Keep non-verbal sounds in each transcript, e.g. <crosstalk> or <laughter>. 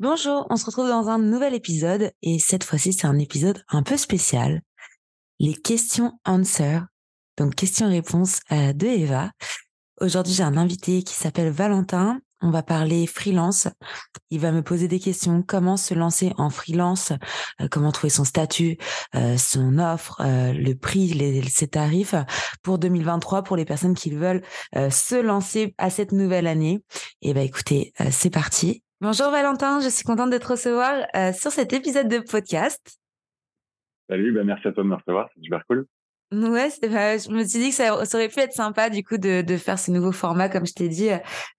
Bonjour, on se retrouve dans un nouvel épisode et cette fois-ci c'est un épisode un peu spécial. Les questions answer, donc questions-réponses euh, de Eva. Aujourd'hui j'ai un invité qui s'appelle Valentin. On va parler freelance. Il va me poser des questions. Comment se lancer en freelance? Euh, Comment trouver son statut, euh, son offre, le prix, les, ses tarifs pour 2023 pour les personnes qui veulent se lancer à cette nouvelle année? Et ben écoutez, c'est parti. Bonjour Valentin, je suis contente de te recevoir euh, sur cet épisode de podcast. Salut, bah merci à toi de me recevoir, c'est super cool. Ouais, je me suis dit que ça, aurait pu être sympa du coup de, de faire ce nouveau format, comme je t'ai dit,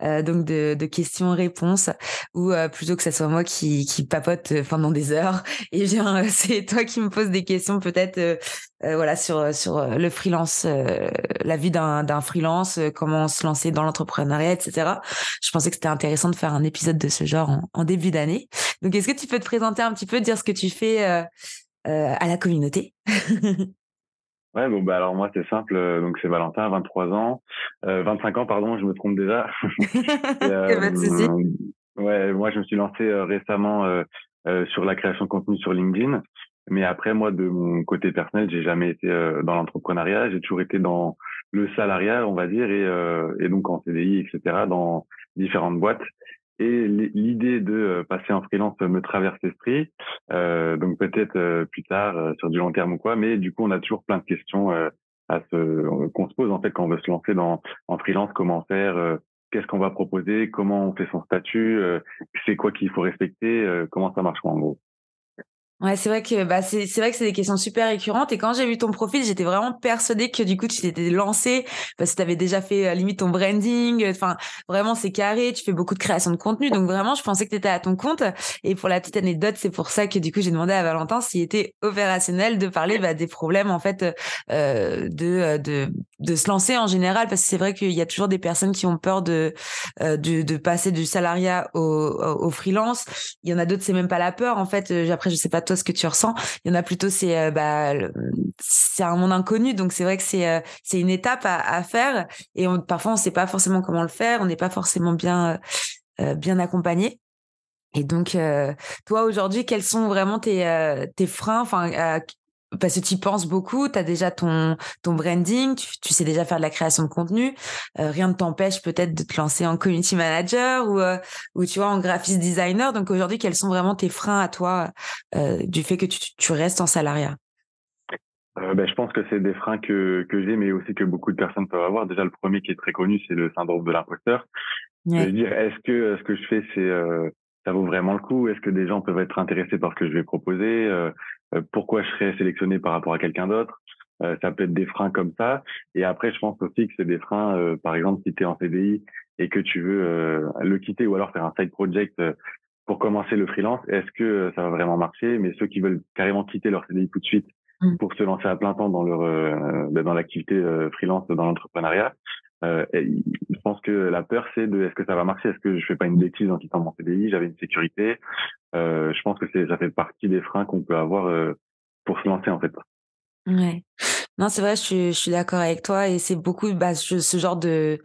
euh, donc de, de questions-réponses, ou euh, plutôt que ce soit moi qui, qui papote euh, pendant des heures, <laughs> et bien c'est toi qui me poses des questions peut-être, euh, voilà, sur sur le freelance, la vie d'un d'un freelance, comment se lancer dans l'entrepreneuriat, etc. Je pensais que c'était intéressant de faire un épisode de ce genre en, en début d'année. Donc, est-ce que tu peux te présenter un petit peu, dire ce que tu fais à la communauté? <laughs> Ouais, bon, bah alors moi, c'est simple. Euh, donc, c'est Valentin, 23 ans. Euh, 25 ans, pardon, je me trompe déjà. <laughs> euh, ouais, moi, je me suis lancé euh, récemment euh, sur la création de contenu sur LinkedIn. Mais après, moi, de mon côté personnel, j'ai jamais été dans l'entrepreneuriat. J'ai toujours été dans le salariat, on va dire, et, et donc en CDI, etc., dans différentes boîtes. Et l'idée de euh, passer en freelance me traverse l'esprit, euh, donc peut-être euh, plus tard euh, sur du long terme ou quoi. Mais du coup, on a toujours plein de questions à se qu'on se pose en fait quand on veut se lancer dans en freelance. Comment faire Qu'est-ce qu'on va proposer Comment on fait son statut C'est quoi qu'il faut respecter Comment ça marche en gros Ouais, c'est vrai que bah c'est c'est vrai que c'est des questions super récurrentes. Et quand j'ai vu ton profil, j'étais vraiment persuadée que du coup tu t'étais lancé parce que tu avais déjà fait à limite ton branding, enfin vraiment c'est carré, tu fais beaucoup de création de contenu. Donc vraiment je pensais que tu étais à ton compte. Et pour la petite anecdote, c'est pour ça que du coup j'ai demandé à Valentin s'il était opérationnel de parler bah, des problèmes en fait euh, de de de se lancer en général. Parce que c'est vrai qu'il y a toujours des personnes qui ont peur de euh, de, de passer du salariat au, au, freelance, il y en a d'autres c'est même pas la peur en fait, après je sais pas ce que tu ressens. Il y en a plutôt c'est euh, bah c'est un monde inconnu donc c'est vrai que c'est euh, c'est une étape à, faire et parfois on sait pas forcément comment le faire, on n'est pas forcément bien euh, bien accompagné. Et donc, toi aujourd'hui, quels sont vraiment tes, tes freins Enfin, parce que tu y penses beaucoup, tu as déjà ton, ton branding, tu, sais déjà faire de la création de contenu. Euh, rien ne t'empêche peut-être de te lancer en community manager ou, euh, ou tu vois en graphiste designer. Donc aujourd'hui, quels sont vraiment tes freins à toi euh, du fait que tu, tu restes en salariat? Ben, je pense que c'est des freins que, que j'ai, mais aussi que beaucoup de personnes peuvent avoir. Déjà, le premier qui est très connu, c'est le syndrome de l'imposteur. Ouais. dire, est-ce que ce que je fais, c'est ça vaut vraiment le coup? Est-ce que des gens peuvent être intéressés par ce que je vais proposer? Euh, euh, Pourquoi je serais sélectionné par rapport à quelqu'un d'autre? Euh, Ça peut être des freins comme ça. Et après, je pense aussi que c'est des freins, par exemple, si tu es en CDI et que tu veux le quitter ou alors faire un side project pour commencer le freelance, est-ce que ça va vraiment marcher? Mais ceux qui veulent carrément quitter leur CDI tout de suite mmh. pour se lancer à plein temps dans leur ben, dans l'activité freelance dans l'entrepreneuriat, euh, je pense que la peur, c'est de est-ce que ça va marcher? Est-ce que je fais pas une bêtise en quittant mon CDI J'avais une sécurité. Euh, je pense que ça fait partie des freins qu'on peut avoir euh, pour se lancer en fait. Ouais. Non, c'est vrai, je suis, je suis d'accord avec toi et c'est beaucoup bah, ce genre de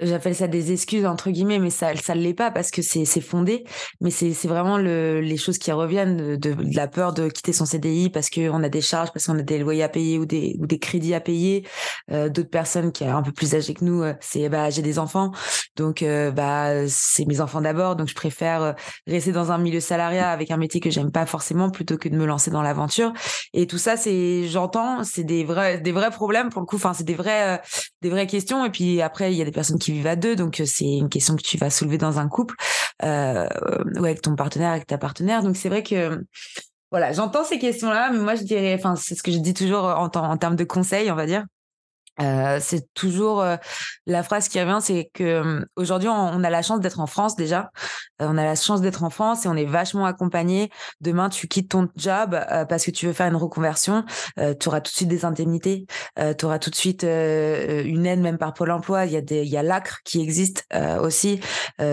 j'appelle ça des excuses entre guillemets mais ça ça l'est pas parce que c'est c'est fondé. Mais c'est c'est vraiment le les choses qui reviennent de, de, la peur de quitter son CDI parce que on a des charges parce qu'on a des loyers à payer ou des ou des crédits à payer. Euh, d'autres personnes qui sont un peu plus âgées que nous euh, c'est bah j'ai des enfants. Donc euh, bah c'est mes enfants d'abord. Donc je préfère euh, rester dans un milieu salariat avec un métier que j'aime pas forcément plutôt que de me lancer dans l'aventure. Et tout ça c'est j'entends c'est des vrais des vrais problèmes pour le coup. Enfin c'est des vrais des vraies questions. Et puis après il y a des personnes qui vivent à deux, donc euh, c'est une question que tu vas soulever dans un couple euh, ou avec ton partenaire, avec ta partenaire. Donc c'est vrai que voilà, j'entends ces questions-là, mais moi je dirais, enfin c'est ce que je dis toujours en, en termes de conseils, on va dire. C'est toujours euh, la phrase qui revient, c'est que euh, aujourd'hui on, a la chance d'être en France déjà. on a la chance d'être en France et on est vachement accompagné. Demain tu quittes ton job parce que tu veux faire une reconversion, tu auras tout de suite des indemnités, tu auras tout de suite une aide même par Pôle Emploi. Il y a des, il y a l'ACRE qui existe aussi.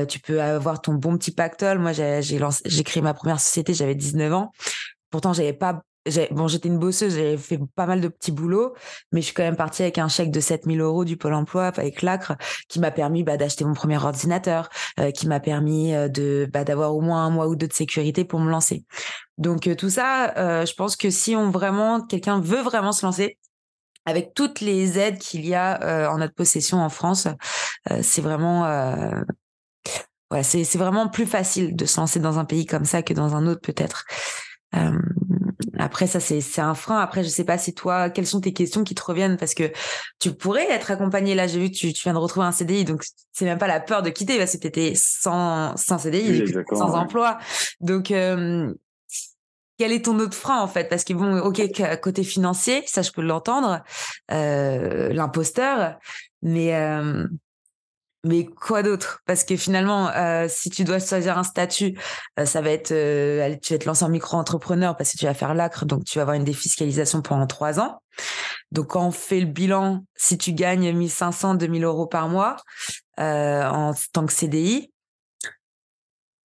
tu peux avoir ton bon petit pactole. Moi j'ai j'ai créé ma première société, j'avais 19 ans. Pourtant, j'avais pas bon, j'étais une bosseuse, j'avais fait pas mal de petits boulots, mais je suis quand même partie avec un chèque de 7000 euros du Pôle emploi avec l'ACRE qui m'a permis bah, d'acheter mon premier ordinateur, euh, qui m'a permis euh, de bah, d'avoir au moins un mois ou deux de sécurité pour me lancer. Donc euh, tout ça, je pense que si on vraiment quelqu'un veut vraiment se lancer, avec toutes les aides qu'il y a en notre possession en France, c'est vraiment voilà, c'est vraiment plus facile de se lancer dans un pays comme ça que dans un autre peut-être. Après, ça, c'est un frein. Après, je sais pas si toi, quelles sont tes questions qui te reviennent? Parce que tu pourrais être accompagné. Là, j'ai vu que tu, tu, viens de retrouver un CDI, donc c'est même pas la peur de quitter parce que tu étais sans, sans CDI, sans emploi. Donc, euh, quel est ton autre frein en fait? Parce que bon, ok, côté financier, ça je peux l'entendre, euh, l'imposteur, mais euh, mais quoi d'autre? Parce que finalement, euh, si tu dois choisir un statut, euh, ça va être, euh, tu vas te lancer en micro-entrepreneur parce que tu vas faire l'acre, donc tu vas avoir une défiscalisation pendant trois ans. Donc quand on fait le bilan, si tu gagnes 1500, 2000 euros par mois en tant que CDI,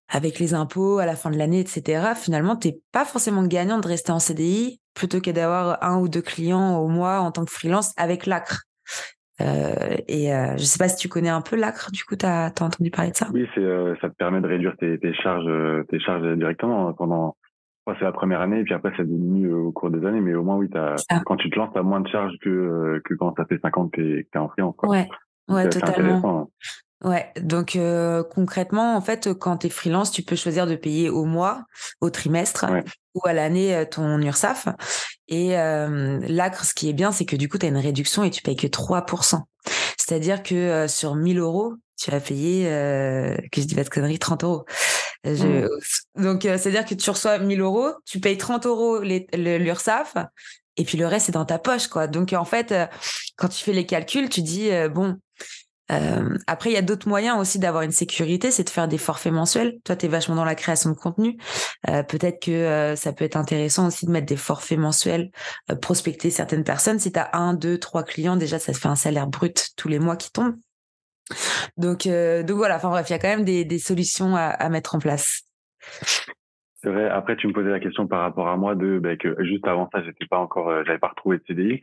avec les impôts à la fin de l'année, etc., finalement, tu n'es pas forcément gagnant de rester en CDI plutôt que d'avoir un ou deux clients au mois en tant que freelance avec l'acre. Euh, et euh, je sais pas si tu connais un peu l'ACRE, du coup, tu as, entendu parler de ça? Oui, euh, ça te permet de réduire tes, tes charges, tes charges directement hein, pendant. c'est la première année, et puis après, ça diminue au cours des années, mais au moins, oui, quand tu te lances, tu as moins de charges que, que quand ça fait 50 et que tu es en freelance. Ouais, ouais totalement. Hein. Ouais, donc concrètement, en fait, quand tu es freelance, tu peux choisir de payer au mois, au trimestre ou à l'année ton URSAF. Et euh, là, ce qui est bien, c'est que du coup, tu as une réduction et tu payes que 3%. C'est-à-dire que sur 1000 euros, tu vas payer, que je dis pas de conneries, 30 euros. Je... Mmh. Donc, c'est-à-dire que tu reçois 1000 euros, tu payes 30 euros l'URSAF, et puis le reste, c'est dans ta poche, quoi. Donc, en fait, quand tu fais les calculs, tu dis, bon, euh, après, il y a d'autres moyens aussi d'avoir une sécurité, c'est de faire des forfaits mensuels. Toi, tu es vachement dans la création de contenu. Euh, peut-être que euh, ça peut être intéressant aussi de mettre des forfaits mensuels, prospecter certaines personnes. Si tu as un, deux, trois clients, déjà, ça te fait un salaire brut tous les mois qui tombe. Donc, donc voilà, enfin bref, il y a quand même des, des solutions à, à, mettre en place. C'est vrai. Après, tu me posais la question par rapport à moi de ben, que juste avant ça, j'étais pas encore, j'avais pas retrouvé de CDI.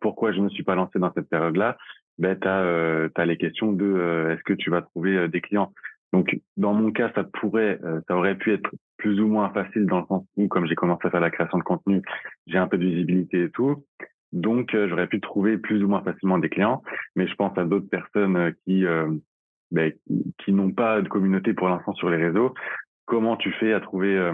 Pourquoi je me suis pas lancé dans cette période-là? Ben, tu as, euh, les questions de euh, est-ce que tu vas trouver euh, des clients? Donc, dans mon cas, ça pourrait, ça aurait pu être plus ou moins facile dans le sens où, comme j'ai commencé à faire la création de contenu, j'ai un peu de visibilité et tout. Donc, j'aurais pu trouver plus ou moins facilement des clients. Mais je pense à d'autres personnes qui, ben, qui n'ont pas de communauté pour l'instant sur les réseaux. Comment tu fais à trouver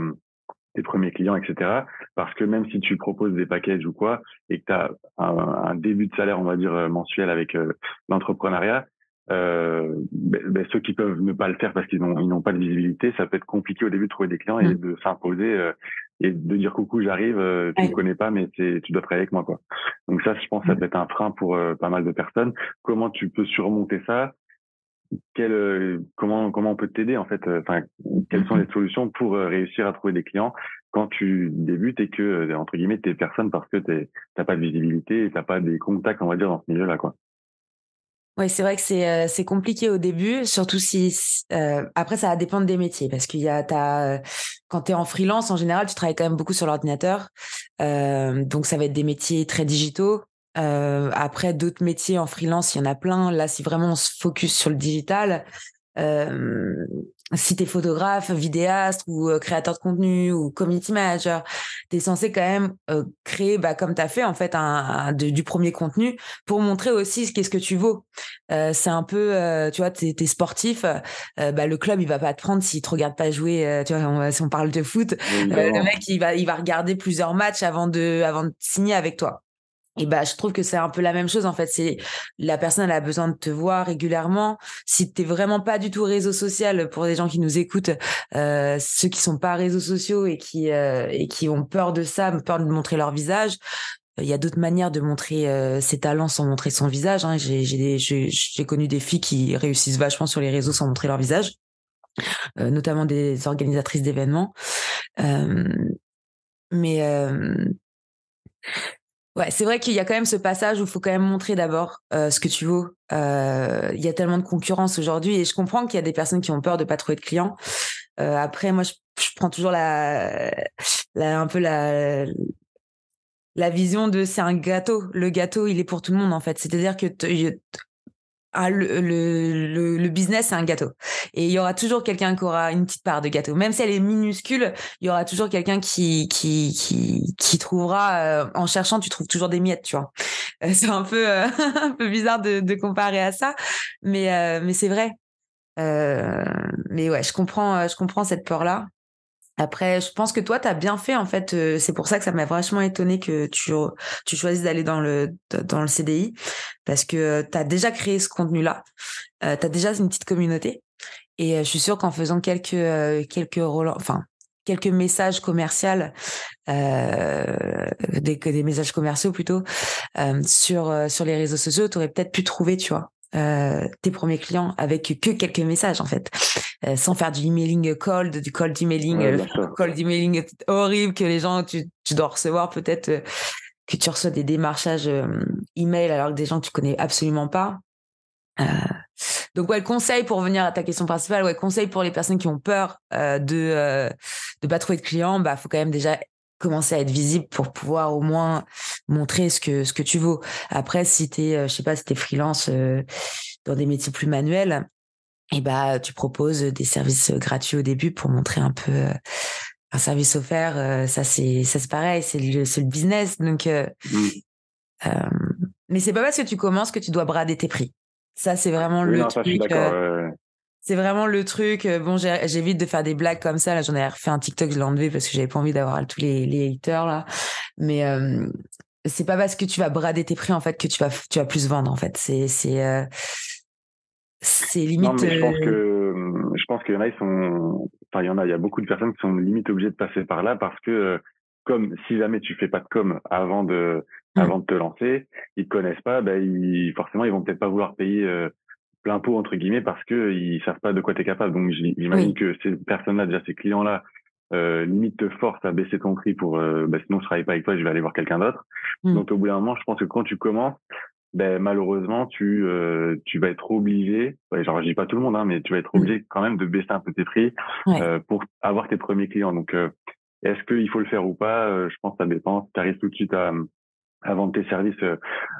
tes premiers clients, etc. Parce que même si tu proposes des packages ou quoi, et que tu as un, début de salaire, on va dire, euh, mensuel avec euh, l'entrepreneuriat, euh, ben, ben, ceux qui peuvent ne pas le faire parce qu'ils n'ont ils n'ont pas de visibilité, ça peut être compliqué au début de trouver des clients et mmh. de s'imposer euh, et de dire coucou, j'arrive, tu ne me connais pas, mais tu dois travailler avec moi quoi. Donc ça, je pense, ça mmh. peut être un frein pour pas mal de personnes. Comment tu peux surmonter ça? Quel, euh, comment comment on peut t'aider en fait euh, enfin quelles sont mhm. les solutions pour euh, réussir à trouver des clients quand tu débutes et que entre guillemets t'es personne parce que t'as pas de visibilité et t'as pas des contacts on va dire dans ce milieu là quoi? Oui, c'est vrai que c'est c'est compliqué au début, surtout si après ça va dépendre des métiers parce qu'il y a ta quand tu es en freelance en général, tu travailles quand même beaucoup sur l'ordinateur. donc ça va être des métiers très digitaux, euh, après, d'autres métiers en freelance, il y en a plein. Là, si vraiment on se focus sur le digital, euh, si tu es photographe, vidéaste ou euh, créateur de contenu ou community manager, tu es censé quand même euh, créer, bah, comme tu as fait, en fait, un, du premier contenu pour montrer aussi qu'est-ce que tu vaux. Euh, c'est un peu, tu vois, tu es, sportif, bah, le club, il va pas te prendre s'il te regarde pas jouer, tu vois, si on parle de foot, le mec, il va, il va regarder plusieurs matchs avant de, avant de signer avec toi. Et bah, je trouve que c'est un peu la même chose en fait. C'est la personne elle a besoin de te voir régulièrement. Si t'es vraiment pas du tout réseau social pour les gens qui nous écoutent, euh, ceux qui sont pas réseaux sociaux et qui euh, et qui ont peur de ça, peur de montrer leur visage, il y a d'autres manières de montrer euh, ses talents sans montrer son visage. Hein. J'ai, j'ai, connu des filles qui réussissent vachement sur les réseaux sans montrer leur visage, euh, notamment des organisatrices d'événements. Euh, mais c'est vrai qu'il y a quand même ce passage où il faut quand même montrer d'abord ce que tu vaux. Il y a tellement de concurrence aujourd'hui et je comprends qu'il y a des personnes qui ont peur de pas trouver de clients. après, moi, je, prends toujours la, la, un peu la la vision de c'est un gâteau. Le gâteau, il est pour tout le monde en fait. C'est-à-dire que ah, le, business, c'est un gâteau. Et il y aura toujours quelqu'un qui aura une petite part de gâteau. Même si elle est minuscule, il y aura toujours quelqu'un qui, qui, qui, qui trouvera, euh, en cherchant, tu trouves toujours des miettes, tu vois. Euh, <laughs> c'est un peu, euh, <laughs> un peu bizarre de, de, comparer à ça. Mais, mais c'est vrai. mais ouais, je comprends, je comprends cette peur-là. Après, je pense que toi, tu as bien fait, en fait. Euh, c'est pour ça que ça m'a vachement étonné que tu, tu choisisses d'aller dans le, dans le CDI, parce que euh, tu as déjà créé ce contenu-là. Euh, tu as déjà une petite communauté. Et je suis sûre qu'en faisant quelques, quelques enfin, quelques messages commerciaux, des, des messages commerciaux plutôt, sur, sur les réseaux sociaux, tu aurais peut-être pu trouver, tu vois, euh, tes premiers clients avec que quelques messages en fait, euh, sans faire du emailing cold, du cold emailing, ouais, euh, cold emailing horrible que les gens tu, tu dois recevoir peut-être euh, que tu reçois des démarchages email alors que des gens que tu connais absolument pas. donc ouais, le conseil pour venir à ta question principale, ouais, conseil pour les personnes qui ont peur de de pas trouver de clients, bah faut quand même déjà commencer à être visible pour pouvoir au moins montrer ce que ce que tu vaux. Après, si t'es, euh, je sais pas, si t'es freelance euh, dans des métiers plus manuels, et eh bah tu proposes des services gratuits au début pour montrer un peu euh, un service offert. ça c'est ça c'est pareil, c'est le c'est le business. Donc, mmh. mais c'est pas parce que tu commences que tu dois brader tes prix. Ça c'est vraiment le truc c'est vraiment le truc. Euh, bon, j'évite de faire des blagues comme ça. Là, j'en ai refait un TikTok, je l'ai enlevé parce que j'avais pas envie d'avoir tous les, les haters là. Mais euh, c'est pas parce que tu vas brader tes prix en fait que tu vas tu vas plus vendre en fait. C'est c'est euh, c'est limite. Non, mais je pense que je pense qu'il y en a ils sont. Enfin, il y en a. Il y a beaucoup de personnes qui sont limite obligées de passer par là parce que comme si jamais tu fais pas de com avant de mmh. avant de te lancer, ils te connaissent pas, ben ils, forcément ils vont peut-être pas vouloir payer plein pot entre guillemets parce que ils savent pas de quoi tu es capable. Donc j'imagine que ces personnes-là, déjà ces clients-là, euh, limite te forcent à baisser ton prix pour euh, bah, sinon je travaille pas avec toi, je vais aller voir quelqu'un d'autre. Mmh. Donc au bout d'un moment, je pense que quand tu commences, ben malheureusement tu euh, tu vas être obligé, ouais, genre je dis pas tout le monde, hein, mais tu vas être mmh. obligé quand même de baisser un peu tes prix euh, pour avoir tes premiers clients. Donc euh, est-ce qu'il faut le faire ou pas? Je pense que ça dépend. Tu arrives tout de suite à à vendre tes services euh,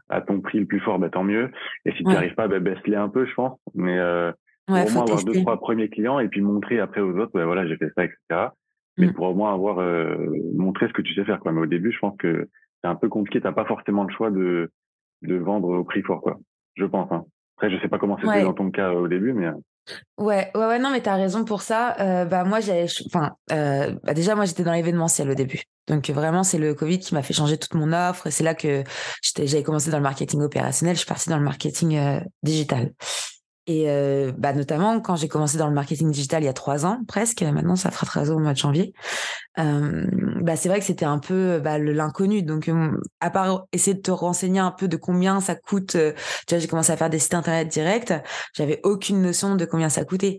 à ton prix le plus fort, bah, tant mieux. Et si tu n'y arrives pas, bah, baisse-les un peu, je pense. Mais euh, pour au moins avoir deux, trois premiers clients et puis montrer après aux autres, bah, voilà, j'ai fait ça, etc. Mais mm. pour au moins avoir euh, montré ce que tu sais faire. Quoi. Mais au début, je pense que c'est un peu compliqué. T'as pas forcément le choix de, de vendre au prix fort, quoi. Je pense. Hein. Après, je sais pas comment c'était dans ton cas au début, mais. Ouais, ouais, ouais, non, mais tu as raison pour ça. Euh, bah, moi, j'avais, enfin, euh, bah, déjà, moi, j'étais dans l'événementiel au début. Donc, vraiment, c'est le Covid qui m'a fait changer toute mon offre. Et c'est là que j'avais commencé dans le marketing opérationnel. Je suis partie dans le marketing euh, digital. Et euh, bah, notamment quand j'ai commencé dans le marketing digital il y a trois ans presque, maintenant ça fera trois ans au mois de janvier. Euh, bah, c'est vrai que c'était un peu bah, l'inconnu. Donc euh, à part essayer de te renseigner un peu de combien ça coûte, tu vois, j'ai commencé à faire des sites internet directs. J'avais aucune notion de combien ça coûtait.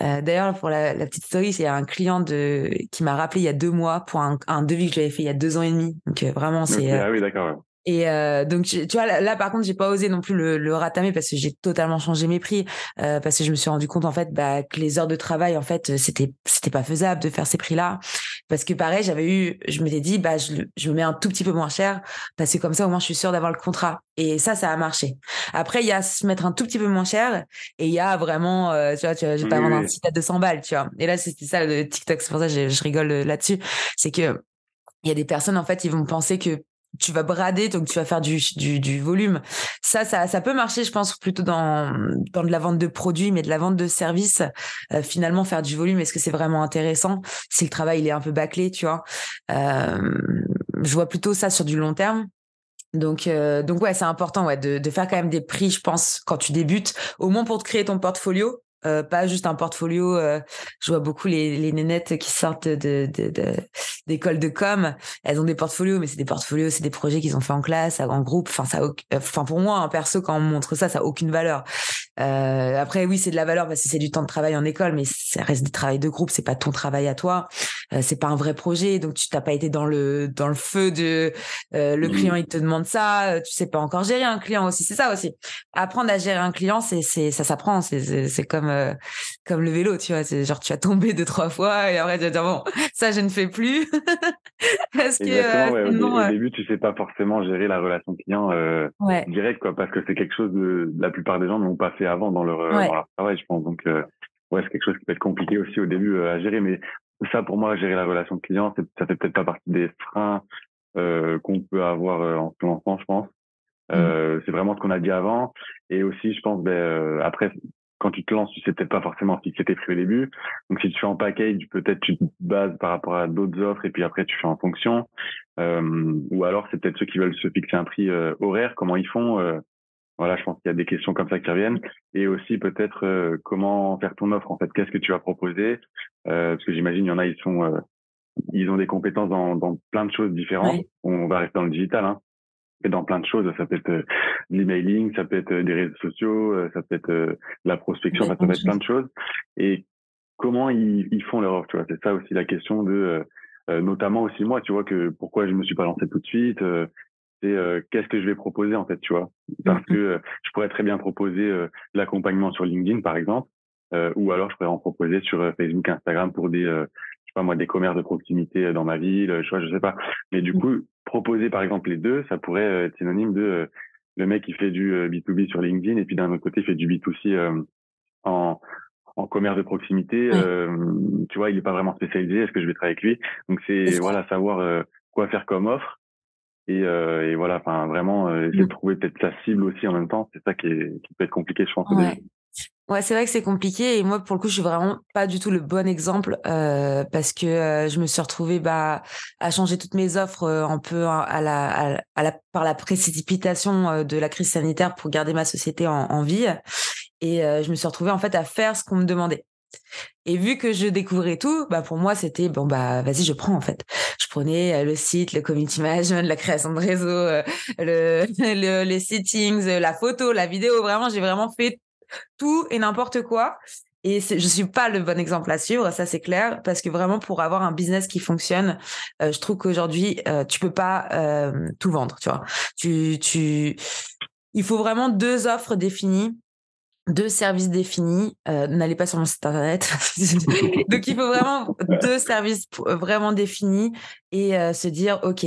D'ailleurs pour la, la, petite story, c'est un client de qui m'a rappelé il y a deux mois pour un, un devis que j'avais fait il y a deux ans et demi. Donc vraiment c'est. ah oui d'accord. Et euh, donc, tu vois, là, par contre, j'ai pas osé non plus le, le ratamer parce que j'ai totalement changé mes prix euh, parce que je me suis rendu compte en fait bah, que les heures de travail, en fait, c'était c'était pas faisable de faire ces prix-là parce que pareil, j'avais eu, je m'étais dit bah je, je me mets un tout petit peu moins cher parce que comme ça au moins je suis sûre d'avoir le contrat. Et ça, ça a marché. Après, il y a se mettre un tout petit peu moins cher et il y a vraiment, euh, tu vois, tu, je vais pas vendre un site à 200 balles, tu vois. Et là, c'était ça le TikTok, c'est pour ça que je, je rigole là-dessus, c'est que il y a des personnes en fait, ils vont penser que tu vas brader, donc tu vas faire du, du, du, volume. Ça, ça, ça peut marcher, je pense, plutôt dans, dans de la vente de produits, mais de la vente de services. Euh, finalement, faire du volume, est-ce que c'est vraiment intéressant? Si le travail il est un peu bâclé, tu vois? Euh, Je vois plutôt ça sur du long terme. Donc, euh, donc ouais, c'est important ouais, de, de faire quand même des prix, je pense, quand tu débutes, au moins pour te créer ton portfolio. Euh, pas juste un portfolio. Euh, je vois beaucoup les, les nénettes qui sortent de, de, d'école de, com. Elles ont des portfolios, mais c'est des portfolios, c'est des projets qu'ils ont fait en classe, en groupe. Enfin, ça, enfin pour moi, en perso, quand on montre ça, ça a aucune valeur. Euh, après, oui, c'est de la valeur parce que c'est du temps de travail en école, mais ça reste du travail de groupe. C'est pas ton travail à toi. Euh, c'est pas un vrai projet, donc tu t'as pas été dans le dans le feu de euh, le mmh. client. Il te demande ça, tu sais pas encore gérer un client aussi. C'est ça aussi. Apprendre à gérer un client, c'est c'est ça s'apprend. C'est c'est comme euh, comme le vélo, tu vois. C'est genre tu as tombé deux trois fois et après tu vas dire bon, ça je ne fais plus. <laughs> parce que euh, au, euh début tu sais pas forcément gérer la relation client direct quoi, parce que c'est quelque chose de la plupart des gens n'ont pas fait avant dans leur, travail, je pense. Donc ouais, c'est quelque chose qui peut être compliqué aussi au début à gérer, mais ça pour moi gérer la relation client, ça fait peut-être pas partie des freins qu'on peut avoir en ce moment, je pense. Mmh. Euh, c'est vraiment ce qu'on a dit avant. Et aussi, je pense, ben, euh, après, quand tu te lances, tu sais peut-être pas forcément fixer tes prix au début. Donc, si tu fais en package, peut-être tu te bases par rapport à d'autres offres et puis après, tu fais en fonction. Euh, ou alors, c'est peut-être ceux qui veulent se fixer un prix euh, horaire, comment ils font. Voilà, je pense qu'il y a des questions comme ça qui reviennent. Et aussi, peut-être, comment faire ton offre, en fait. Qu'est-ce que tu vas proposer? Parce que j'imagine, il y en a, ils sont... ils ont des compétences dans, dans plein de choses différentes. On va rester dans le digital, hein dans plein de choses. Ça peut être euh, l'emailing, ça peut être euh, des réseaux sociaux, euh, ça peut être la prospection, ça peut être plein de choses. Et comment ils, ils font leur offre, tu vois? C'est ça aussi la question de, notamment aussi moi, tu vois, que pourquoi je me suis pas lancé tout de suite. C'est qu'est-ce que je vais proposer en fait, tu vois? Parce mm-hmm. que je pourrais très bien proposer l'accompagnement sur LinkedIn, par exemple, ou alors je pourrais en proposer sur Facebook, Instagram pour des pas moi des commerces de proximité dans ma ville, je vois, je sais pas. Mais du mm. coup, proposer par exemple les deux, ça pourrait euh, être synonyme de euh, le mec qui fait du B2B euh, sur LinkedIn et puis d'un autre côté il fait du B2C en en commerce de proximité. tu vois, il est pas vraiment spécialisé. Est-ce que je vais travailler avec lui? Donc c'est voilà savoir quoi faire comme offre et, et voilà, enfin vraiment essayer de mm. trouver peut-être sa cible aussi en même temps. C'est ça qui, est, qui peut être compliqué, je pense. Ouais, c'est vrai que c'est compliqué et moi pour le coup je suis vraiment pas du tout le bon exemple euh, parce que euh, je me suis retrouvée bah à changer toutes mes offres euh, un peu à la, à, la par la précipitation euh, de la crise sanitaire pour garder ma société en, en vie et je me suis retrouvée en fait à faire ce qu'on me demandait. Et vu que je découvrais tout, bah pour moi c'était bon bah vas-y je prends en fait. Je prenais le site, le community management, la création de réseau, le, <laughs> le, les settings, la photo, la vidéo. Vraiment j'ai vraiment fait tout et n'importe quoi. Et je suis pas le bon exemple à suivre, ça c'est clair, parce que vraiment pour avoir un business qui fonctionne, euh, je trouve qu'aujourd'hui euh, tu peux pas euh, tout vendre, tu vois. Tu, tu, il faut vraiment deux offres définies, deux services définis. N'allez pas sur mon site internet. <laughs> Donc il faut vraiment deux services vraiment définis et se dire ok,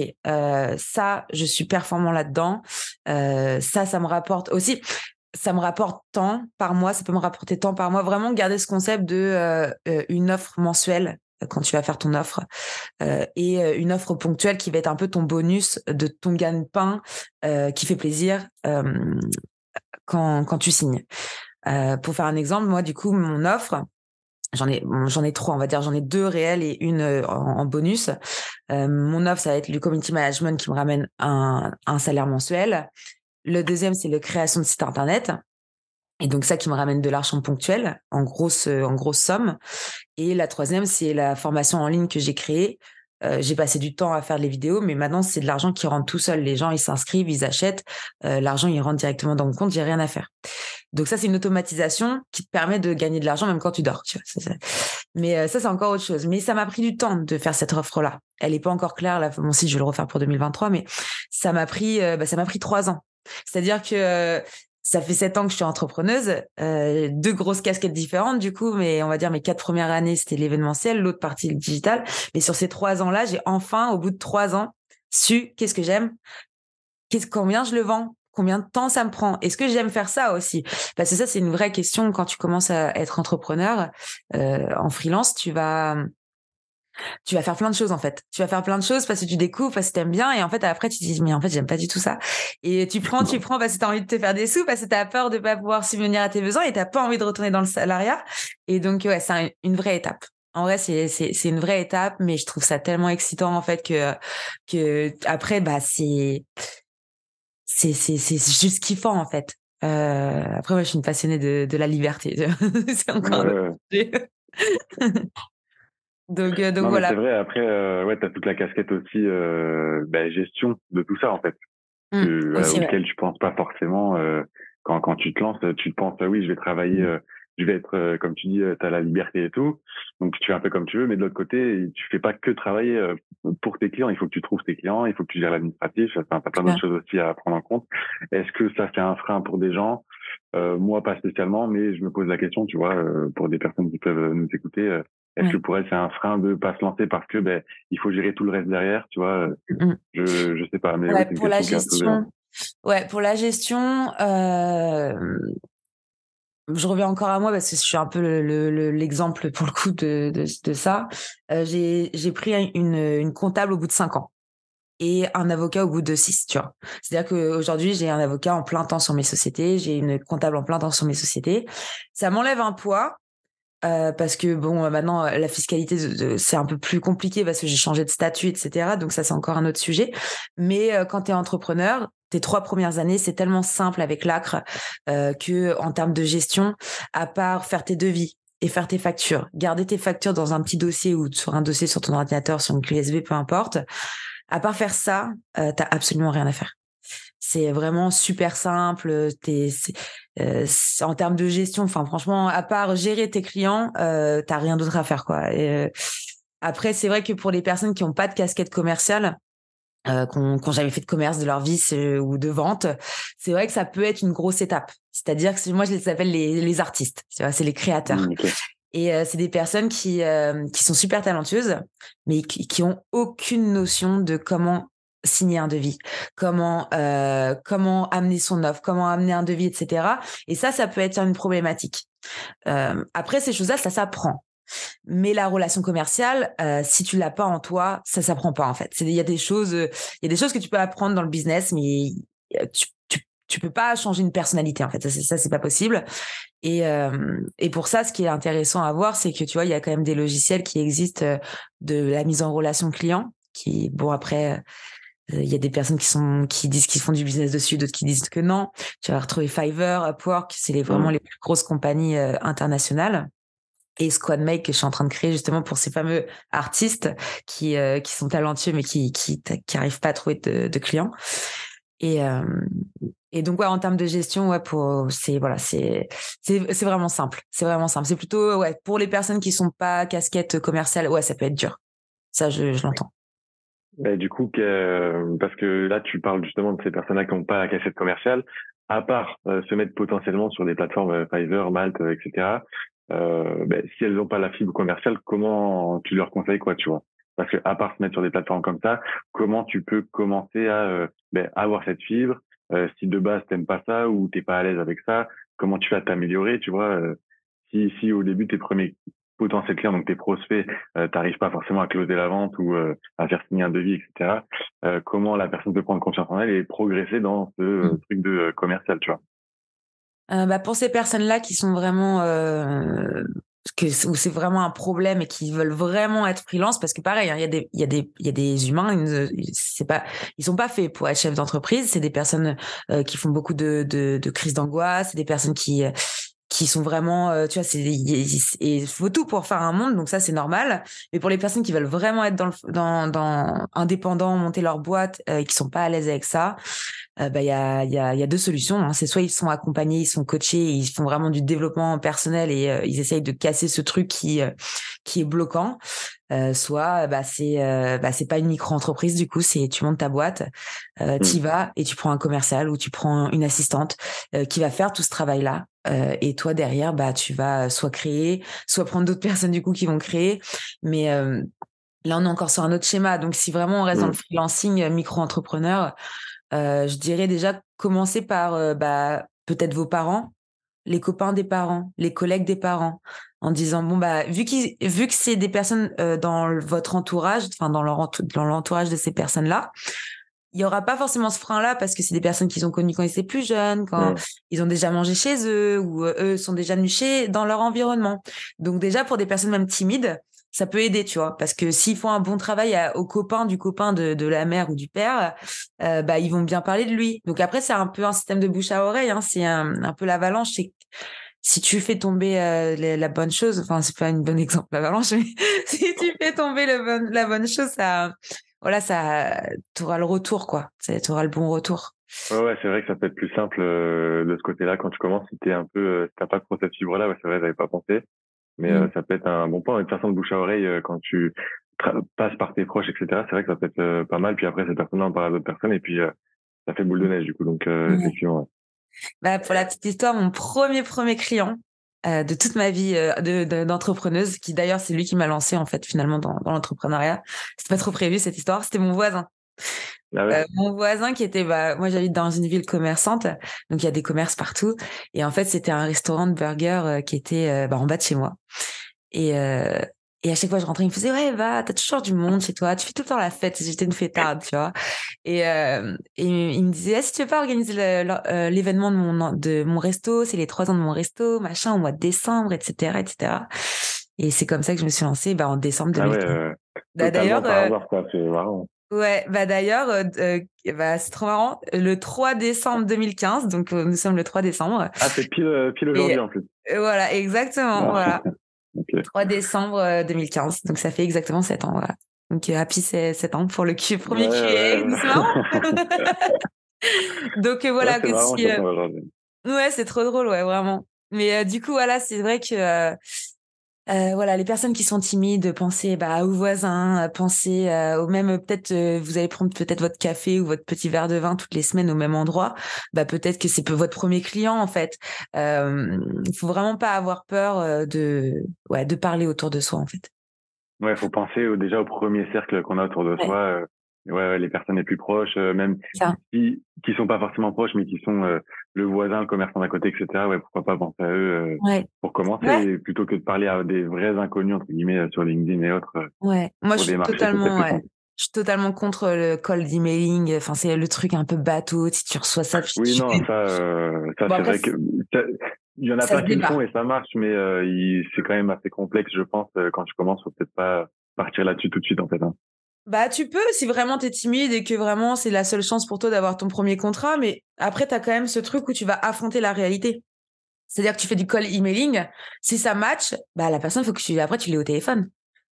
ça je suis performant là-dedans, ça ça me rapporte aussi ça me rapporte tant par mois, ça peut me rapporter tant par mois. Vraiment garder ce concept de euh, euh, une offre mensuelle euh, quand tu vas faire ton offre et une offre ponctuelle qui va être un peu ton bonus de ton gagne-pain qui fait plaisir quand, quand tu signes. Pour faire un exemple, moi du coup mon offre, j'en ai j'en ai trois on va dire j'en ai deux réels et une en, bonus mon offre ça va être le community management qui me ramène un, un salaire mensuel le deuxième, c'est la création de site internet. Et donc ça qui me ramène de l'argent ponctuel, en grosse, en grosse somme. Et la troisième, c'est la formation en ligne que j'ai créée. Euh, j'ai passé du temps à faire les vidéos, mais maintenant c'est de l'argent qui rentre tout seul. Les gens ils s'inscrivent, ils achètent, euh, l'argent il rentre directement dans mon compte, j'ai rien à faire. Donc ça c'est une automatisation qui te permet de gagner de l'argent même quand tu dors. Tu vois, Mais euh, ça c'est encore autre chose. Mais ça m'a pris du temps de faire cette offre là. Elle est pas encore claire là. Mon site je vais le refaire pour 2023, mais ça m'a pris, bah, ça m'a pris trois ans c'est-à-dire que euh, ça fait sept ans que je suis entrepreneuse, euh, deux grosses casquettes différentes du coup, mais on va dire mes quatre premières années c'était l'événementiel, l'autre partie le digital. Mais sur ces trois ans-là, j'ai enfin, au bout de trois ans, su qu'est-ce que j'aime, qu'est-ce combien je le vends, combien de temps ça me prend? Est-ce que j'aime faire ça aussi? Parce que ça, c'est une vraie question quand tu commences à être entrepreneur euh, en freelance. Tu vas tu vas faire plein de choses en fait. Tu vas faire plein de choses parce que tu découvres, parce que t'aimes bien, et en fait après tu te dis mais en fait j'aime pas du tout ça. Et tu prends, tu prends parce que t'as envie de te faire des sous, parce que t'as peur de pas pouvoir subvenir à tes besoins et t'as pas envie de retourner dans le salariat. Et donc ouais, c'est une vraie étape. En vrai, c'est c'est c'est une vraie étape, mais je trouve ça tellement excitant en fait que que après bah c'est c'est c'est c'est juste kiffant en fait après, moi, je suis une passionnée de, de la liberté. <laughs> c'est encore <laughs> donc, donc voilà. C'est vrai, après, ouais, tu as toute la casquette aussi bah, gestion de tout ça, en fait. Mmh, auquel tu penses pas forcément quand, quand tu te lances, tu te penses, oui, je vais travailler mmh je vais être, euh, comme tu dis, euh, tu as la liberté et tout. Donc, tu fais un peu comme tu veux, mais de l'autre côté, tu fais pas que travailler euh, pour tes clients. Il faut que tu trouves tes clients, il faut que tu gères l'administratif. Tu as plein d'autres choses aussi à prendre en compte. Est-ce que ça fait un frein pour des gens? Euh, Moi, pas spécialement, mais je me pose la question, tu vois, pour des personnes qui peuvent nous écouter. est-ce que pour elles, c'est un frein de pas se lancer parce que ben, il faut gérer tout le reste derrière, tu vois mmh. Je je sais pas, mais pour la gestion. Ouais, pour la gestion, euh, je reviens encore à moi parce que je suis un peu l'exemple le, pour le coup de, de, de ça. Euh, j'ai pris une, une comptable au bout de cinq ans et un avocat au bout de six, tu vois. C'est-à-dire qu'aujourd'hui, j'ai un avocat en plein temps sur mes sociétés, j'ai une comptable en plein temps sur mes sociétés. Ça m'enlève un poids euh, parce que bon, maintenant la fiscalité c'est un peu plus compliqué parce que j'ai changé de statut, etc. Donc ça c'est encore un autre sujet. Mais euh, quand tu es entrepreneur, tes trois premières années, c'est tellement simple avec l'ACRE euh, que en termes de gestion, à part faire tes devis et faire tes factures, garder tes factures dans un petit dossier ou sur un dossier sur ton ordinateur, sur une clé USB, peu importe. À part faire ça, euh, t'as absolument rien à faire. C'est vraiment super simple. T'es, euh, en termes de gestion, enfin franchement, à part gérer tes clients, euh, t'as rien d'autre à faire quoi. Et, euh, après, c'est vrai que pour les personnes qui n'ont pas de casquette commerciale, euh, qui n'ont jamais fait de commerce de leur vie ou de vente, c'est vrai que ça peut être une grosse étape. C'est-à-dire que moi, je les appelle les, les artistes, c'est les créateurs. Mmh, Et euh, c'est des personnes qui, euh, qui sont super talentueuses, mais qui, qui ont aucune notion de comment signer un devis, comment euh, comment amener son offre, comment amener un devis, etc. Et ça, ça peut être une problématique. Euh, après, ces choses-là, ça s'apprend. Mais la relation commerciale, euh, si tu l'as pas en toi, ça s'apprend pas en fait. Il y a des choses, il y a des choses que tu peux apprendre dans le business, mais tu, tu, peux pas changer une personnalité en fait. Ça, ça c'est pas possible. Et, et pour ça, ce qui est intéressant à voir, c'est que tu vois, il y a quand même des logiciels qui existent de la mise en relation client, qui bon après il y a des personnes qui sont qui disent qu'ils font du business dessus, d'autres qui disent que non. Tu vas retrouver Fiverr, Upwork, c'est les, vraiment mmh. les plus grosses compagnies euh, internationales. Et Squadmake que je suis en train de créer justement pour ces fameux artistes qui euh, qui sont talentueux mais qui qui qui arrivent pas à trouver de, de clients. Et euh, et donc ouais en termes de gestion ouais pour c'est voilà c'est c'est c'est vraiment simple c'est vraiment simple c'est plutôt ouais pour les personnes qui sont pas casquettes commerciales ouais ça peut être dur ça je, je l'entends du coup, que, parce que là, tu parles justement de ces personnes-là qui n'ont pas la cassette commerciale, à part euh, se mettre potentiellement sur des plateformes euh, Fiverr, Malte, euh, etc. Euh, bah, si elles n'ont pas la fibre commerciale, comment tu leur conseilles quoi, tu vois? Parce que à part se mettre sur des plateformes comme ça, comment tu peux commencer à bah, avoir cette fibre Si de base t'aimes pas ça ou t'es pas à l'aise avec ça, comment tu vas t'améliorer, tu vois si, si au début tes premiers potentiels clients, donc tes prospects, euh, t'arrives pas forcément à closer la vente ou euh, à faire signer un devis, etc. Euh, comment la personne peut prendre confiance en elle et progresser dans ce euh, mmh. truc de commercial, tu vois? Bah Pour ces personnes-là qui sont vraiment que où c'est vraiment un problème et qui veulent vraiment être freelance parce que pareil hein, il y a des il y a des il y a des humains c'est pas ils sont pas faits pour être chef d'entreprise c'est des personnes qui font beaucoup de de, de crises d'angoisse c'est des personnes qui qui sont vraiment, euh, tu vois, c'est il faut tout pour faire un monde, donc ça c'est normal. Mais pour les personnes qui veulent vraiment être dans, le, dans, dans indépendants, monter leur boîte euh, et qui sont pas à l'aise avec ça, euh, bah il y a il y a y a deux solutions. Hein. C'est soit ils sont accompagnés, ils sont coachés, ils font vraiment du développement personnel et ils essayent de casser ce truc qui qui est bloquant. Euh, soit bah c'est euh, bah c'est pas une micro entreprise du coup c'est tu montes ta boîte euh, tu mmh. vas et tu prends un commercial ou tu prends une assistante qui va faire tout ce travail là euh, et toi derrière, bah tu vas soit créer, soit prendre d'autres <laughs> personnes du coup qui vont créer. Mais euh, là, on est encore sur un autre schéma. Donc si vraiment on reste dans le mmh. freelancing euh, micro-entrepreneur, je dirais déjà commencer par bah, peut-être vos parents, les copains des parents, les collègues des parents, en disant bon bah vu vu que c'est des personnes dans votre entourage, enfin dans leur dans l'entourage de ces personnes là, il y aura pas forcément ce frein là parce que c'est des personnes qu'ils ont connues quand ils étaient plus jeunes, quand ils ont déjà mangé chez eux ou euh, eux sont déjà venus chez dans leur environnement. Donc déjà pour des personnes même timides, ça peut aider, tu vois, parce que s'ils font un bon travail aux copains du copain de, de la mère ou du père, euh, bah ils vont bien parler de lui. Donc après, c'est un peu un système de bouche à oreille, hein, c'est un, un, peu l'avalanche. C'est si tu fais tomber euh, la, bonne chose, enfin c'est pas une bonne <laughs> exemple l'avalanche, mais <laughs> si tu fais tomber le la bonne chose, ça, voilà, ça, t'auras le retour, quoi. Tu auras le bon retour. Ouais, ouais c'est vrai que ça peut être plus simple euh, de ce côté-là quand tu commences. Si t'es un peu, euh, t'as pas trop cette fibre-là, ouais, c'est vrai, j'avais pas pensé. Mais euh, mmh. ça peut être un bon point, une façon de bouche à oreille quand tu passes par tes proches, etc. C'est vrai que ça peut être pas mal. Puis après, cette personne-là en parle à d'autres personnes et puis ça fait boule de neige du coup. Donc effectivement. Bah, pour la petite histoire, mon premier premier client de toute ma vie d'entrepreneuse, de, qui d'ailleurs c'est lui qui m'a lancé en fait finalement dans, dans l'entrepreneuriat. C'était pas trop prévu cette histoire. C'était mon voisin. Ah euh, mon voisin qui était, bah, moi j'habite dans une ville commerçante, donc il y a des commerces partout. Et en fait, c'était un restaurant de burgers euh, qui était euh, bah, en bas de chez moi. Et, et à chaque fois je rentrais, il me faisait ouais, va, t'as toujours du monde chez toi, tu fais tout le temps la fête. J'étais une fêtarde, tu vois. Et, et il me disait, si tu veux pas organiser l'événement de mon de mon resto, c'est les trois ans de mon resto, machin, au mois de décembre, etc., etc. Et c'est comme ça que je me suis lancée, bah, en décembre 2015. Ah ouais, bah, d'ailleurs, c'est marrant. Ouais, bah d'ailleurs, euh, euh, bah, c'est trop marrant. Le 3 décembre 2015, donc euh, nous sommes le 3 décembre. Ah, c'est pile, pile aujourd'hui en plus. Voilà, exactement. Ah, voilà. <laughs> 3 décembre 2015, donc ça fait exactement 7 ans. Voilà. Donc happy 7 ans pour le Q, premier ouais, <laughs> <laughs> donc voilà. que si, ouais, c'est trop drôle, ouais, vraiment. Mais du coup, voilà, c'est vrai que euh, voilà, les personnes qui sont timides, pensez bah, aux voisins, pensez euh, au même peut-être euh, vous allez prendre peut-être votre café ou votre petit verre de vin toutes les semaines au même endroit. Bah peut-être que c'est votre premier client en fait. Il faut vraiment pas avoir peur de ouais de parler autour de soi en fait. Ouais, faut penser déjà au premier cercle qu'on a autour de soi ouais, les personnes les plus proches, euh, même qui qui sont pas forcément proches, mais qui sont euh, le voisin, le commerçant d'à côté, etc. Ouais, pourquoi pas penser à eux euh, pour commencer, plutôt que de parler à des vrais inconnus entre guillemets sur LinkedIn et autres. ouais, moi je suis totalement, ouais. je suis totalement contre le cold emailing. Enfin, c'est le truc un peu bateau. Si tu reçois ça, oui, non, ça, ça c'est vrai que il y en a pas qui le font et ça marche, mais c'est quand même assez complexe, je pense. quand tu commences, faut peut-être pas partir là-dessus tout de suite, en fait. Hein. Bah, tu peux si vraiment t'es timide et que vraiment c'est la seule chance pour toi d'avoir ton premier contrat, mais après, tu as quand même ce truc où tu vas affronter la réalité. C'est-à-dire que tu fais du call emailing. Si ça match, bah, la personne, faut que tu, après, tu l'aies au téléphone.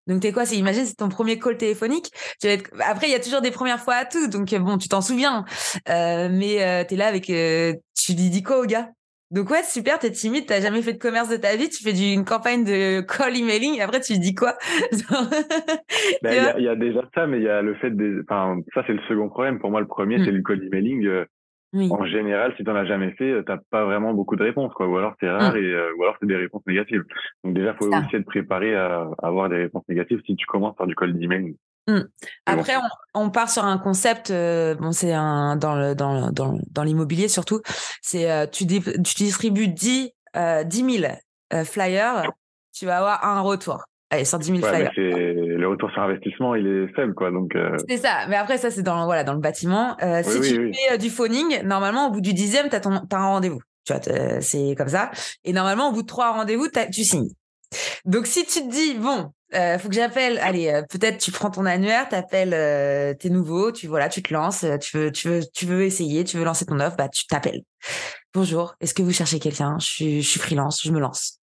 Donc, t'es quoi? C'est, imagine, c'est ton premier call téléphonique. Tu vas être... Après, il y a toujours des premières fois à tout. Donc, bon, tu t'en souviens. Euh, mais euh, t'es là avec, euh, tu dis, dis quoi au gars? Donc ouais, super, t'es timide, t'as jamais fait de commerce de ta vie, tu fais une campagne de call emailing et après tu dis quoi? <laughs> Ben, Il y, a déjà ça, mais il y a le fait de... Enfin, ça c'est le second problème. Pour moi, le premier, c'est mm. le call emailing. Euh, en général, si t'en as jamais fait, euh, t'as pas vraiment beaucoup de réponses, quoi. Ou alors c'est rare, mm. et euh, ou alors c'est des réponses négatives. Donc déjà, faut aussi être préparé à, avoir des réponses négatives si tu commences par du call emailing. Mmh. Après, on, part sur un concept. Euh, bon, c'est un dans le dans dans, dans l'immobilier surtout. C'est euh, tu, tu distribues 10 euh, 10 000 euh, flyers, tu vas avoir un retour. Allez, sur 10 000 flyers. Le retour sur investissement, il est faible, quoi. Donc. C'est ça. Mais après, ça, c'est dans voilà dans le bâtiment. si tu fais du phoning, normalement, au bout du dixième, t'as ton as un rendez-vous. Tu vois, c'est comme ça. Et normalement, au bout de trois rendez-vous, tu signes. Donc, si tu te dis bon, euh, faut que j'appelle. Allez, euh, peut-être tu prends ton annuaire, t'appelles, euh, t'es nouveau, tu voilà, tu te lances, euh, tu veux, tu veux, tu veux essayer, tu veux lancer ton offre, bah tu t'appelles. Bonjour, est-ce que vous cherchez quelqu'un? Je suis, je suis freelance, je me lance.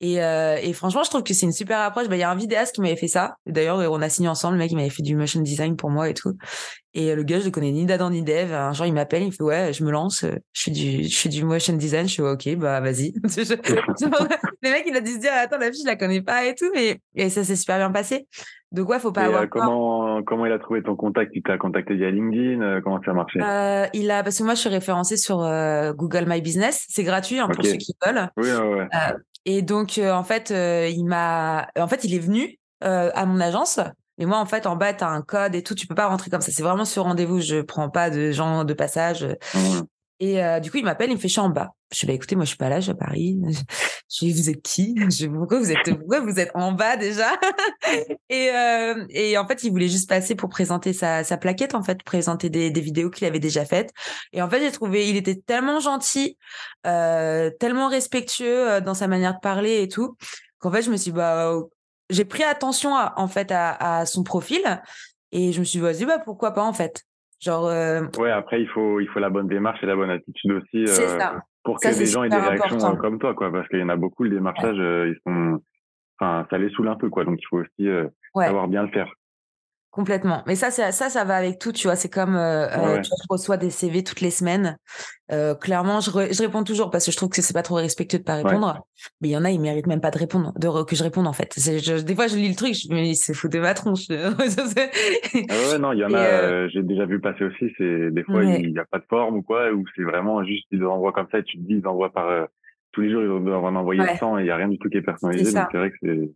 Et, euh, et franchement, je trouve que c'est une super approche. Bah, il y a un vidéaste qui m'avait fait ça. D'ailleurs, on a signé ensemble. Le mec, il m'avait fait du motion design pour moi et tout. Et le gars, je le connais ni d'Adam ni d'Eve. Un jour, il m'appelle, il me fait ouais, je me lance, je fais du, je fais du motion design. Je fais ok, bah vas-y. <laughs> le mec, il a dû se dire attends, la fille, je la connais pas et tout, mais et ça s'est super bien passé. Donc ouais, faut pas avoir. Euh, comment comment il a trouvé ton contact? Il t'a contacté via LinkedIn? Euh, Comment ça a marché? Euh, Il a parce que moi je suis référencée sur Google My Business. C'est gratuit hein, pour ceux qui veulent. Oui, ouais, ouais. Et donc en fait il m'a en fait il est venu à mon agence. Mais moi, en fait, en bas, tu as un code et tout. Tu peux pas rentrer comme ça. C'est vraiment sur rendez-vous. Je prends pas de gens de passage. Et euh, du coup, il m'appelle, il me fait, je suis bas. Je dis, bah, écoutez, moi, je suis pas là, je suis à Paris. <laughs> Je dis, vous êtes qui? Je pourquoi vous êtes, pourquoi vous êtes en bas déjà? <laughs> Et, euh, et en fait, il voulait juste passer pour présenter sa, sa plaquette, en fait, présenter des, des vidéos qu'il avait déjà faites. Et en fait, j'ai trouvé, il était tellement gentil, euh, tellement respectueux euh, dans sa manière de parler et tout, qu'en fait, je me suis bah, j'ai pris attention en fait à, son profil et je me suis dit bah pourquoi pas en fait? Genre. Ouais après il faut il faut la bonne démarche et la bonne attitude aussi. Pour que les gens aient des réactions comme toi quoi parce qu'il y en a beaucoup le démarchage ils sont enfin ça les saoule un peu quoi donc il faut aussi savoir bien le faire. Complètement. Mais ça, ça, ça va avec tout, tu vois. C'est comme euh, euh tu reçois des CV toutes les semaines. Euh, clairement, je, je, réponds toujours parce que je trouve que c'est pas trop respectueux de pas répondre. Mais il y en a, ils méritent même pas de répondre, de que je réponde en fait. Je, des fois, je lis le truc, je me dis c'est fou de ma tronche. <laughs> ah ouais, non, il y en a. Euh, j'ai déjà vu passer aussi. C'est des fois il n'y a pas de forme ou quoi, ou c'est vraiment juste ils envoient comme ça et tu te dis ils envoient par tous les jours ils doivent en envoyer 100 et il y a rien du tout qui est personnalisé. Donc c'est vrai que c'est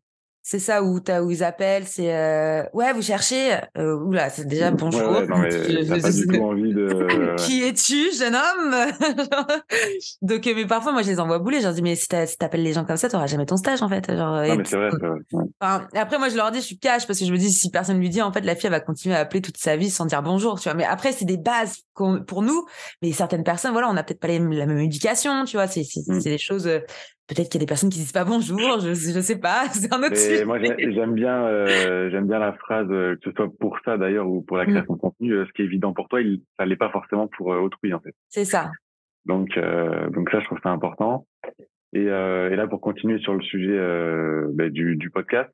c'est ça où, as, où ils appellent, c'est euh, ouais, vous cherchez. Euh, oula, c'est déjà bonjour. Ouais, non, mais <laughs> je, pas du tout envie de. <laughs> Qui es-tu, jeune homme? <laughs> Donc, mais parfois, moi, je les envoie bouler. Je leur dis, mais si t'appelles les gens comme ça, t'auras jamais ton stage, en fait. Genre, non, mais c'est vrai. Enfin, après, moi, je leur dis, je suis cash parce que je me dis, si personne lui dit, en fait, la fille, elle va continuer à appeler toute sa vie sans dire bonjour, tu vois. Mais après, c'est des bases pour nous. Mais certaines personnes, voilà, on n'a peut-être pas la même éducation, tu vois. C'est mm. des choses euh, Peut-être qu'il y a des personnes qui disent pas bonjour, je je sais pas, <laughs> c'est un autre sujet. Moi j'aime bien euh, j'aime bien la phrase euh, que ce soit pour ça d'ailleurs ou pour la mm. création de contenu, euh, ce qui est évident pour toi, il ça l'est pas forcément pour autrui en fait. C'est ça. Donc donc ça je trouve ça important. Et, et là pour continuer sur le sujet bah, du, du podcast,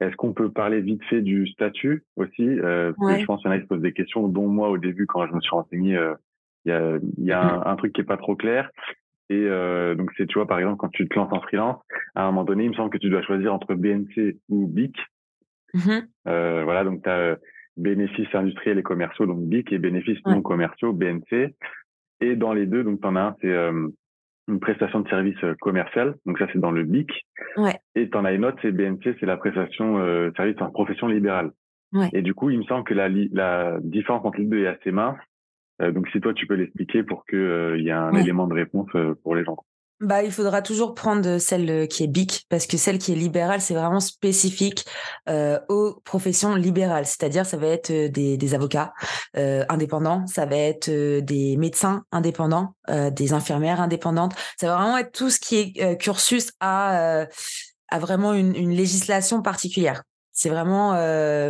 est-ce qu'on peut parler vite fait du statut aussi? Parce que Je pense qu'il y en a qui se posent des questions, dont moi au début quand je me suis renseigné, il y a, y a un, un, truc qui est pas trop clair. Et euh, donc, c'est, tu vois, par exemple, quand tu te lances en freelance, à un moment donné, il me semble que tu dois choisir entre BNC ou BIC. Mm-hmm. Euh, voilà, donc tu as euh, bénéfices industriels et commerciaux, donc BIC, et bénéfices non commerciaux, BNC. Et dans les deux, donc tu en as un, c'est euh, une prestation de service euh, commercial, donc ça c'est dans le BIC. Ouais. Et tu en as une autre, c'est BNC, c'est la prestation de service en profession libérale. Ouais. Et du coup, il me semble que la, la différence entre les deux est assez mince. Euh, donc si toi tu peux l'expliquer pour qu'il euh, y ait un élément de réponse euh, pour les gens. Bah, il faudra toujours prendre celle qui est BIC parce que celle qui est libérale, c'est vraiment spécifique euh, aux professions libérales. C'est-à-dire, ça va être des, des avocats euh, indépendants, ça va être des médecins indépendants, euh, des infirmières indépendantes. Ça va vraiment être tout ce qui est cursus à, à vraiment une, une législation particulière. C'est vraiment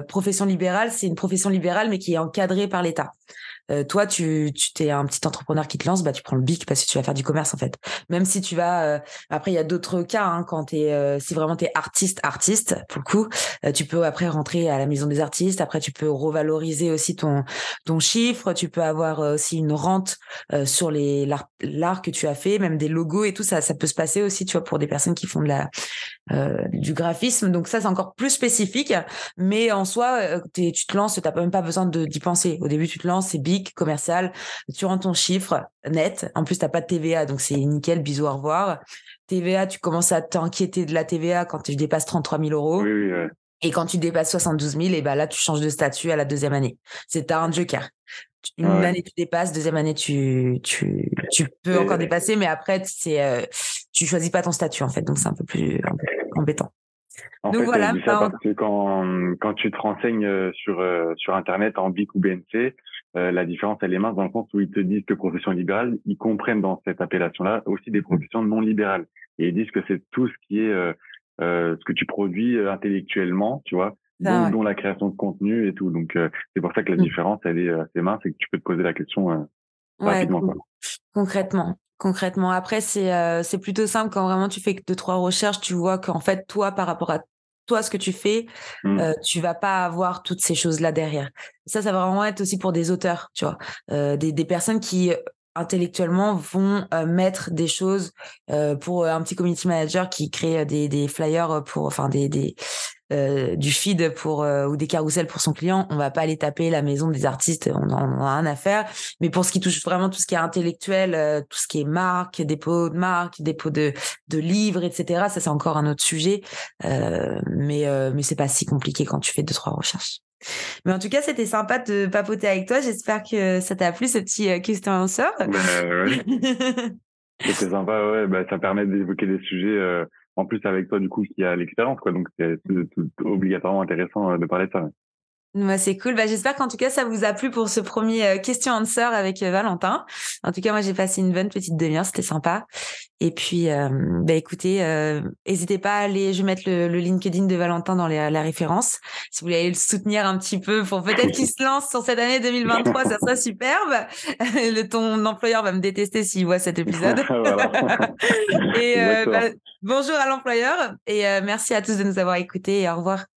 profession libérale, c'est une profession libérale mais qui est encadrée par l'État. Euh, toi, tu, tu t'es un petit entrepreneur qui te lance, bah tu prends le bic parce que tu vas faire du commerce en fait. Même si tu vas, euh, après il y a d'autres cas hein, quand t'es, euh, si vraiment t'es artiste artiste pour le coup, tu peux après rentrer à la maison des artistes. Après tu peux revaloriser aussi ton ton chiffre. Tu peux avoir aussi une rente sur les l'art que tu as fait, même des logos et tout ça. Ça peut se passer aussi, tu vois, pour des personnes qui font de la du graphisme. Donc ça c'est encore plus spécifique, mais en soi, tu te lances, t'as même pas besoin de d'y penser. Au début tu te lances, c'est big commercial, tu rends ton chiffre net. En plus, tu n'as pas de TVA, donc c'est nickel, bisous, au revoir. TVA, tu commences à t'inquiéter de la TVA quand tu dépasses 33 000 euros. Et quand tu dépasses 72 000, et ben là, tu changes de statut à la deuxième année. C'est un joker. Une année, tu dépasses. Deuxième année, tu, tu, tu peux encore dépasser. Mais après, c'est, euh, tu choisis pas ton statut, en fait. Donc, c'est un peu plus, embêtant. En Donc fait, voilà. parce que quand, quand tu te renseignes euh, sur, euh, sur Internet en BIC ou BNC, euh, la différence, elle est mince dans le sens où ils te disent que profession libérale, ils comprennent dans cette appellation-là aussi des professions non libérales. Et ils disent que c'est tout ce qui est euh, euh ce que tu produis euh, intellectuellement, tu vois, dont, la création de contenu et tout. Donc, c'est pour ça que la mm. différence, elle est assez mince et que tu peux te poser la question rapidement. Concrètement. Concrètement. Après, c'est c'est plutôt simple quand vraiment tu fais deux, trois recherches, tu vois qu'en fait, toi, par rapport à toi ce que tu fais, mmh. euh, tu vas pas avoir toutes ces choses-là derrière. Ça, ça va vraiment être aussi pour des auteurs, tu vois, euh, des, des personnes qui intellectuellement vont euh, mettre des choses euh, pour un petit community manager qui crée des, des flyers pour enfin des, des euh, du feed pour ou des carousels pour son client on va pas aller taper la maison des artistes on en, a rien à faire mais pour ce qui touche vraiment tout ce qui est intellectuel tout ce qui est marque dépôt de marque dépôt de de livres etc ça c'est encore un autre sujet mais mais c'est pas si compliqué quand tu fais deux trois recherches mais en tout cas, c'était sympa de papoter avec toi. J'espère que ça t'a plu, ce petit euh, question answer. Bah, <laughs> c'était sympa, ouais. Bah, ça permet d'évoquer des sujets, euh, en plus avec toi, du coup, qui a l'expérience, quoi. Donc, c'est obligatoirement intéressant euh, de parler de ça. Bah, c'est cool. Bah, j'espère qu'en tout cas, ça vous a plu pour ce premier euh, question answer avec euh, Valentin. En tout cas, moi, j'ai passé une bonne petite demi-heure. C'était sympa. Et puis, euh, bah, écoutez, n'hésitez pas à aller, je vais mettre le, LinkedIn de Valentin dans la référence. Si vous voulez aller le soutenir un petit peu pour peut-être qu'il se lance sur cette année 2023, ça serait superbe. <laughs> Le, ton employeur va me détester s'il voit cet épisode. <laughs> <laughs> et bah, bonjour à l'employeur et merci à tous de nous avoir écoutés et au revoir.